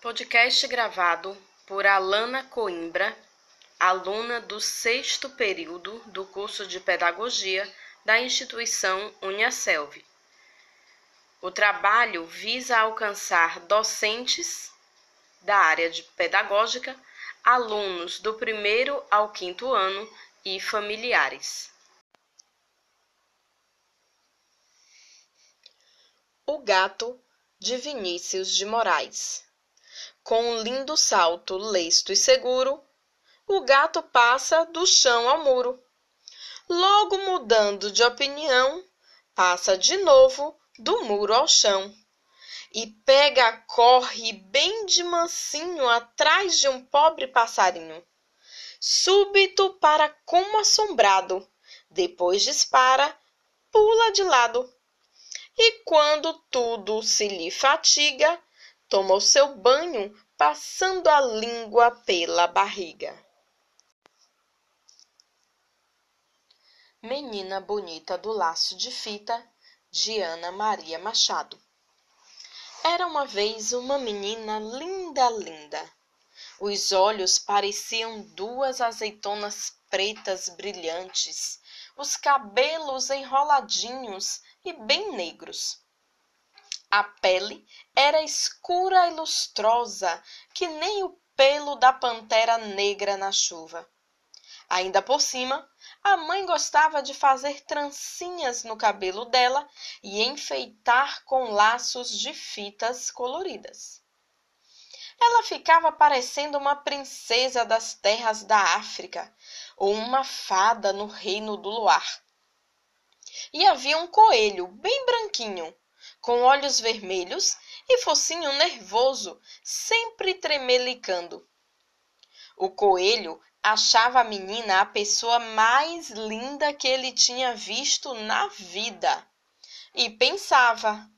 Podcast gravado por Alana Coimbra, aluna do sexto período do curso de Pedagogia da instituição Uniaselv. O trabalho visa alcançar docentes da área de pedagógica, alunos do primeiro ao quinto ano e familiares. O gato de Vinícius de Moraes com um lindo salto lesto e seguro, o gato passa do chão ao muro. Logo mudando de opinião, passa de novo do muro ao chão. E pega, corre bem de mansinho atrás de um pobre passarinho. Súbito para como assombrado, depois dispara, pula de lado. E quando tudo se lhe fatiga, toma o seu banho passando a língua pela barriga. Menina Bonita do Laço de Fita, de Ana Maria Machado. Era uma vez uma menina linda, linda. Os olhos pareciam duas azeitonas pretas brilhantes, os cabelos enroladinhos e bem negros. A pele era escura e lustrosa, que nem o pelo da pantera negra na chuva. Ainda por cima, a mãe gostava de fazer trancinhas no cabelo dela e enfeitar com laços de fitas coloridas. Ela ficava parecendo uma princesa das terras da África ou uma fada no reino do luar. E havia um coelho bem branquinho com olhos vermelhos e focinho nervoso, sempre tremelicando. O coelho achava a menina a pessoa mais linda que ele tinha visto na vida e pensava: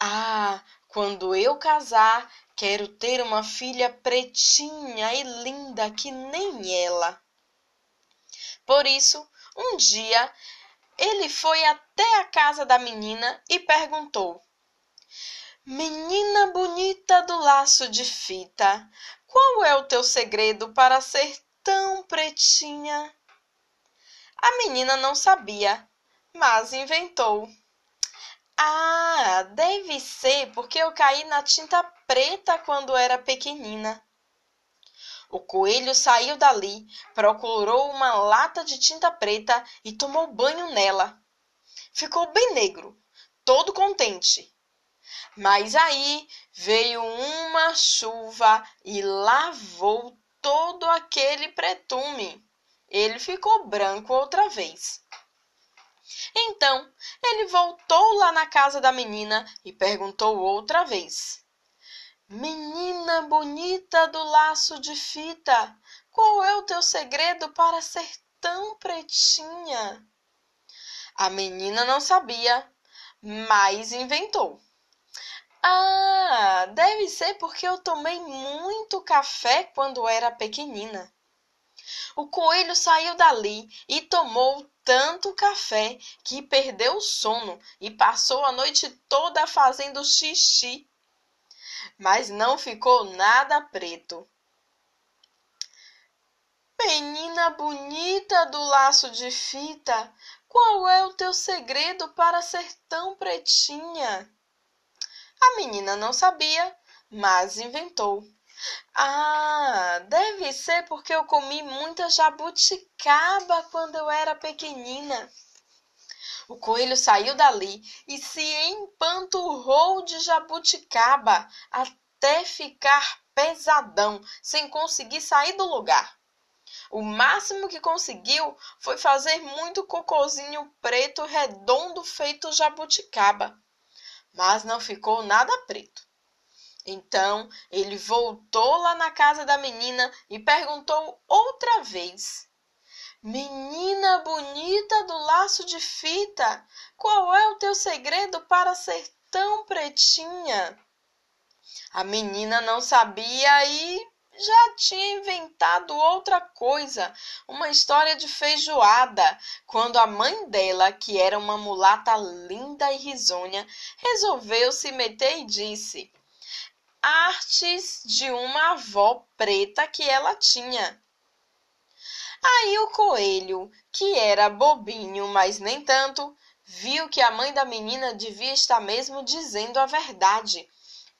Ah, quando eu casar, quero ter uma filha pretinha e linda que nem ela. Por isso, um dia ele foi até a casa da menina e perguntou: Menina bonita do laço de fita, qual é o teu segredo para ser tão pretinha? A menina não sabia, mas inventou. Ah, deve ser porque eu caí na tinta preta quando era pequenina. O coelho saiu dali, procurou uma lata de tinta preta e tomou banho nela. Ficou bem negro, todo contente. Mas aí veio uma chuva e lavou todo aquele pretume. Ele ficou branco outra vez. Então ele voltou lá na casa da menina e perguntou outra vez: Menina bonita do laço de fita, qual é o teu segredo para ser tão pretinha? A menina não sabia, mas inventou. Ah, deve ser porque eu tomei muito café quando era pequenina. O coelho saiu dali e tomou tanto café que perdeu o sono e passou a noite toda fazendo xixi mas não ficou nada preto. Menina bonita do laço de fita, qual é o teu segredo para ser tão pretinha? A menina não sabia, mas inventou. Ah, deve ser porque eu comi muita jabuticaba quando eu era pequenina. O coelho saiu dali e se empanturrou de jabuticaba até ficar pesadão, sem conseguir sair do lugar. O máximo que conseguiu foi fazer muito cocozinho preto redondo feito jabuticaba, mas não ficou nada preto. Então ele voltou lá na casa da menina e perguntou outra vez: Menina bonita do laço de fita, qual é o teu segredo para ser tão pretinha? A menina não sabia e já tinha inventado outra coisa, uma história de feijoada, quando a mãe dela, que era uma mulata linda e risonha, resolveu se meter e disse: artes de uma avó preta que ela tinha. Aí o coelho, que era bobinho, mas nem tanto, viu que a mãe da menina devia estar mesmo dizendo a verdade,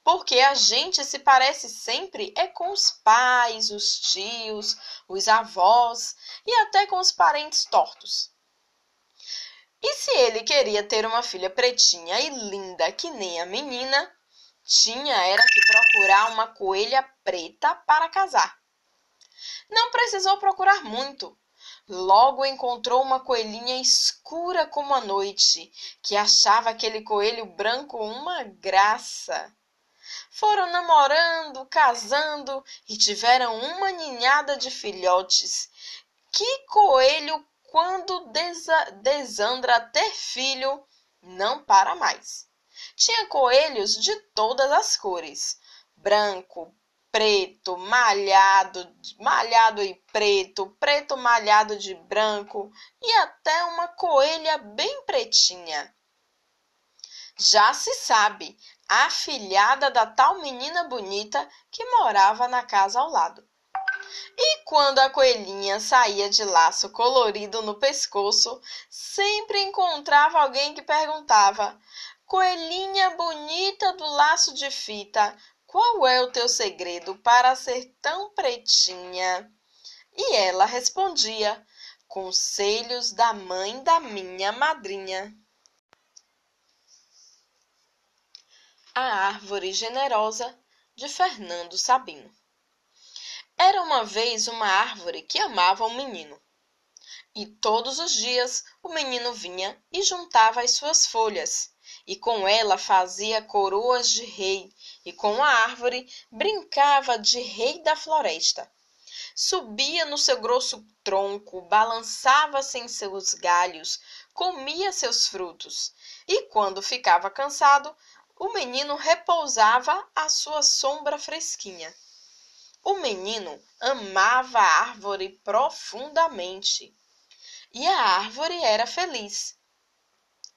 porque a gente se parece sempre é com os pais, os tios, os avós e até com os parentes tortos. E se ele queria ter uma filha pretinha e linda que nem a menina, tinha era que procurar uma coelha preta para casar. Não precisou procurar muito. Logo encontrou uma coelhinha escura como a noite, que achava aquele coelho branco uma graça. Foram namorando, casando e tiveram uma ninhada de filhotes. Que coelho, quando desa desandra ter filho, não para mais. Tinha coelhos de todas as cores: branco, preto, malhado, malhado e preto, preto malhado de branco e até uma coelha bem pretinha. Já se sabe, a filhada da tal menina bonita que morava na casa ao lado. E quando a coelhinha saía de laço colorido no pescoço, sempre encontrava alguém que perguntava: Coelhinha bonita do laço de fita, qual é o teu segredo para ser tão pretinha? E ela respondia: Conselhos da mãe da minha madrinha. A Árvore Generosa de Fernando Sabino. Era uma vez uma árvore que amava um menino. E todos os dias o menino vinha e juntava as suas folhas e com ela fazia coroas de rei, e com a árvore brincava de rei da floresta. Subia no seu grosso tronco, balançava-se em seus galhos, comia seus frutos, e quando ficava cansado, o menino repousava à sua sombra fresquinha. O menino amava a árvore profundamente. E a árvore era feliz.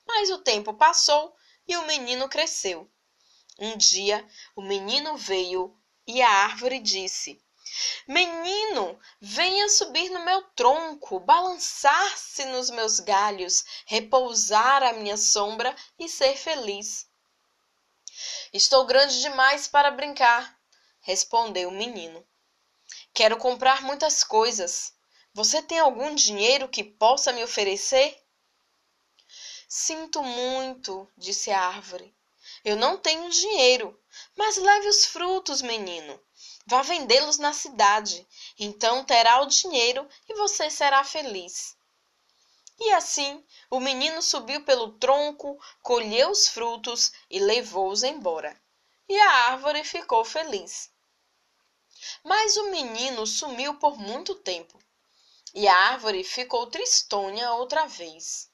Mas o tempo passou e o menino cresceu. Um dia o menino veio e a árvore disse: Menino, venha subir no meu tronco, balançar-se nos meus galhos, repousar à minha sombra e ser feliz. Estou grande demais para brincar, respondeu o menino. Quero comprar muitas coisas. Você tem algum dinheiro que possa me oferecer? Sinto muito, disse a árvore. Eu não tenho dinheiro, mas leve os frutos, menino. Vá vendê-los na cidade. Então terá o dinheiro e você será feliz. E assim o menino subiu pelo tronco, colheu os frutos e levou-os embora. E a árvore ficou feliz. Mas o menino sumiu por muito tempo. E a árvore ficou tristonha outra vez.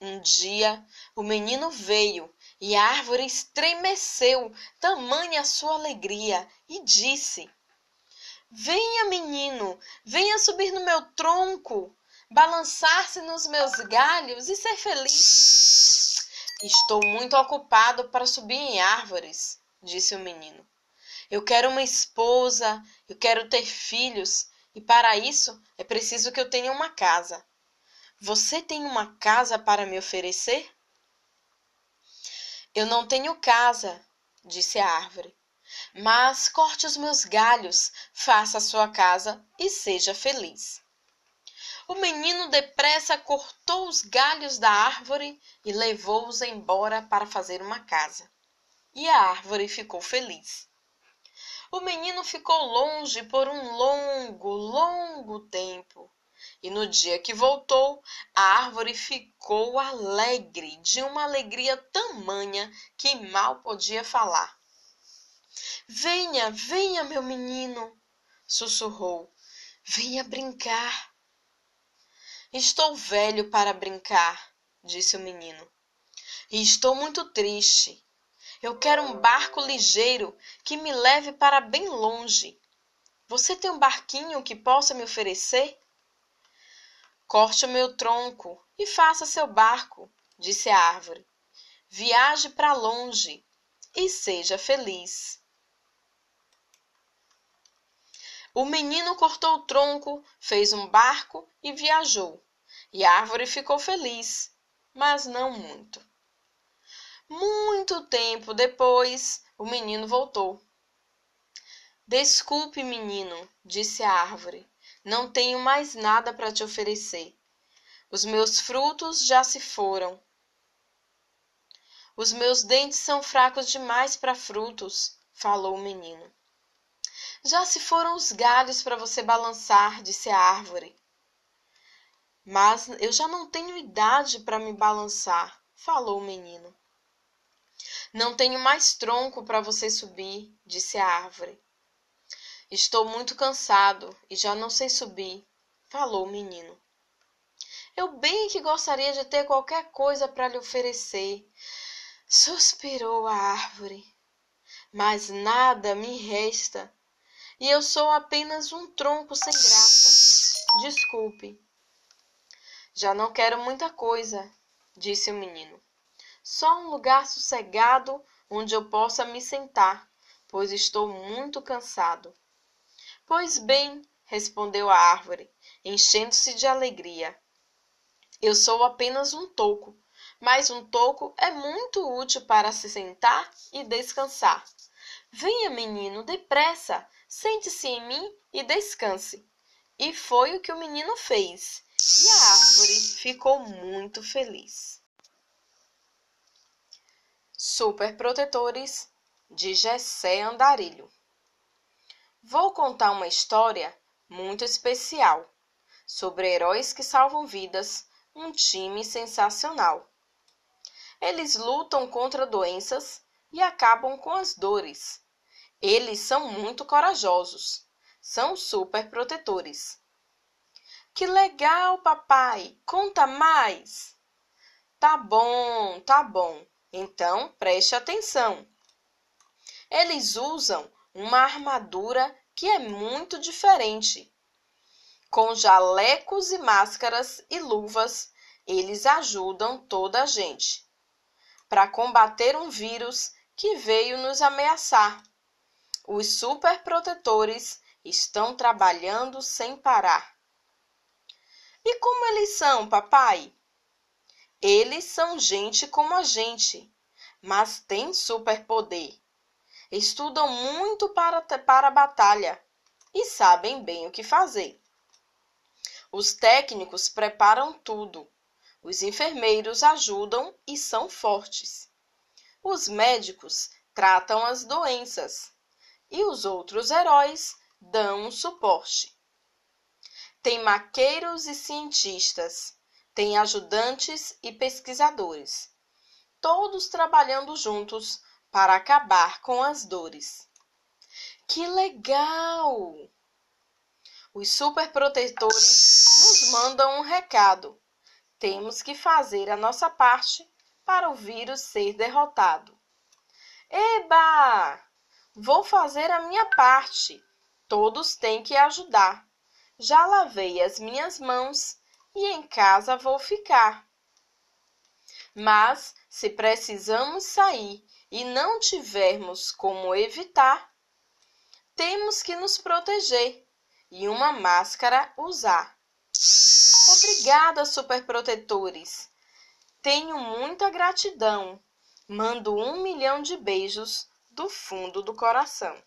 Um dia o menino veio e a árvore estremeceu, tamanha sua alegria, e disse: Venha, menino, venha subir no meu tronco, balançar-se nos meus galhos e ser feliz. Estou muito ocupado para subir em árvores, disse o menino. Eu quero uma esposa, eu quero ter filhos, e para isso é preciso que eu tenha uma casa. Você tem uma casa para me oferecer? Eu não tenho casa, disse a árvore. Mas corte os meus galhos, faça a sua casa e seja feliz. O menino depressa cortou os galhos da árvore e levou-os embora para fazer uma casa. E a árvore ficou feliz. O menino ficou longe por um longo, longo tempo. E no dia que voltou, a árvore ficou alegre, de uma alegria tamanha que mal podia falar. Venha, venha, meu menino, sussurrou. Venha brincar. Estou velho para brincar, disse o menino. E estou muito triste. Eu quero um barco ligeiro que me leve para bem longe. Você tem um barquinho que possa me oferecer? Corte o meu tronco e faça seu barco, disse a árvore. Viaje para longe e seja feliz. O menino cortou o tronco, fez um barco e viajou. E a árvore ficou feliz, mas não muito. Muito tempo depois, o menino voltou. Desculpe, menino, disse a árvore. Não tenho mais nada para te oferecer. Os meus frutos já se foram. Os meus dentes são fracos demais para frutos, falou o menino. Já se foram os galhos para você balançar, disse a árvore. Mas eu já não tenho idade para me balançar, falou o menino. Não tenho mais tronco para você subir, disse a árvore. Estou muito cansado e já não sei subir, falou o menino. Eu bem que gostaria de ter qualquer coisa para lhe oferecer, suspirou a árvore. Mas nada me resta, e eu sou apenas um tronco sem graça. Desculpe. Já não quero muita coisa, disse o menino. Só um lugar sossegado onde eu possa me sentar, pois estou muito cansado. Pois bem, respondeu a árvore, enchendo-se de alegria. Eu sou apenas um toco, mas um toco é muito útil para se sentar e descansar. Venha, menino, depressa, sente-se em mim e descanse. E foi o que o menino fez, e a árvore ficou muito feliz. Superprotetores de Gessé Andarilho Vou contar uma história muito especial sobre heróis que salvam vidas, um time sensacional. Eles lutam contra doenças e acabam com as dores. Eles são muito corajosos. São super protetores. Que legal, papai! Conta mais! Tá bom, tá bom. Então preste atenção. Eles usam uma armadura que é muito diferente. Com jalecos e máscaras e luvas, eles ajudam toda a gente para combater um vírus que veio nos ameaçar. Os superprotetores estão trabalhando sem parar. E como eles são, papai? Eles são gente como a gente, mas têm superpoder estudam muito para, para a batalha e sabem bem o que fazer. Os técnicos preparam tudo. Os enfermeiros ajudam e são fortes. Os médicos tratam as doenças. E os outros heróis dão suporte. Tem maqueiros e cientistas, tem ajudantes e pesquisadores, todos trabalhando juntos para acabar com as dores. Que legal! Os superprotetores nos mandam um recado. Temos que fazer a nossa parte para o vírus ser derrotado. Eba! Vou fazer a minha parte. Todos têm que ajudar. Já lavei as minhas mãos e em casa vou ficar. Mas se precisamos sair e não tivermos como evitar, temos que nos proteger e uma máscara usar. Obrigada, superprotetores! Tenho muita gratidão. Mando um milhão de beijos do fundo do coração.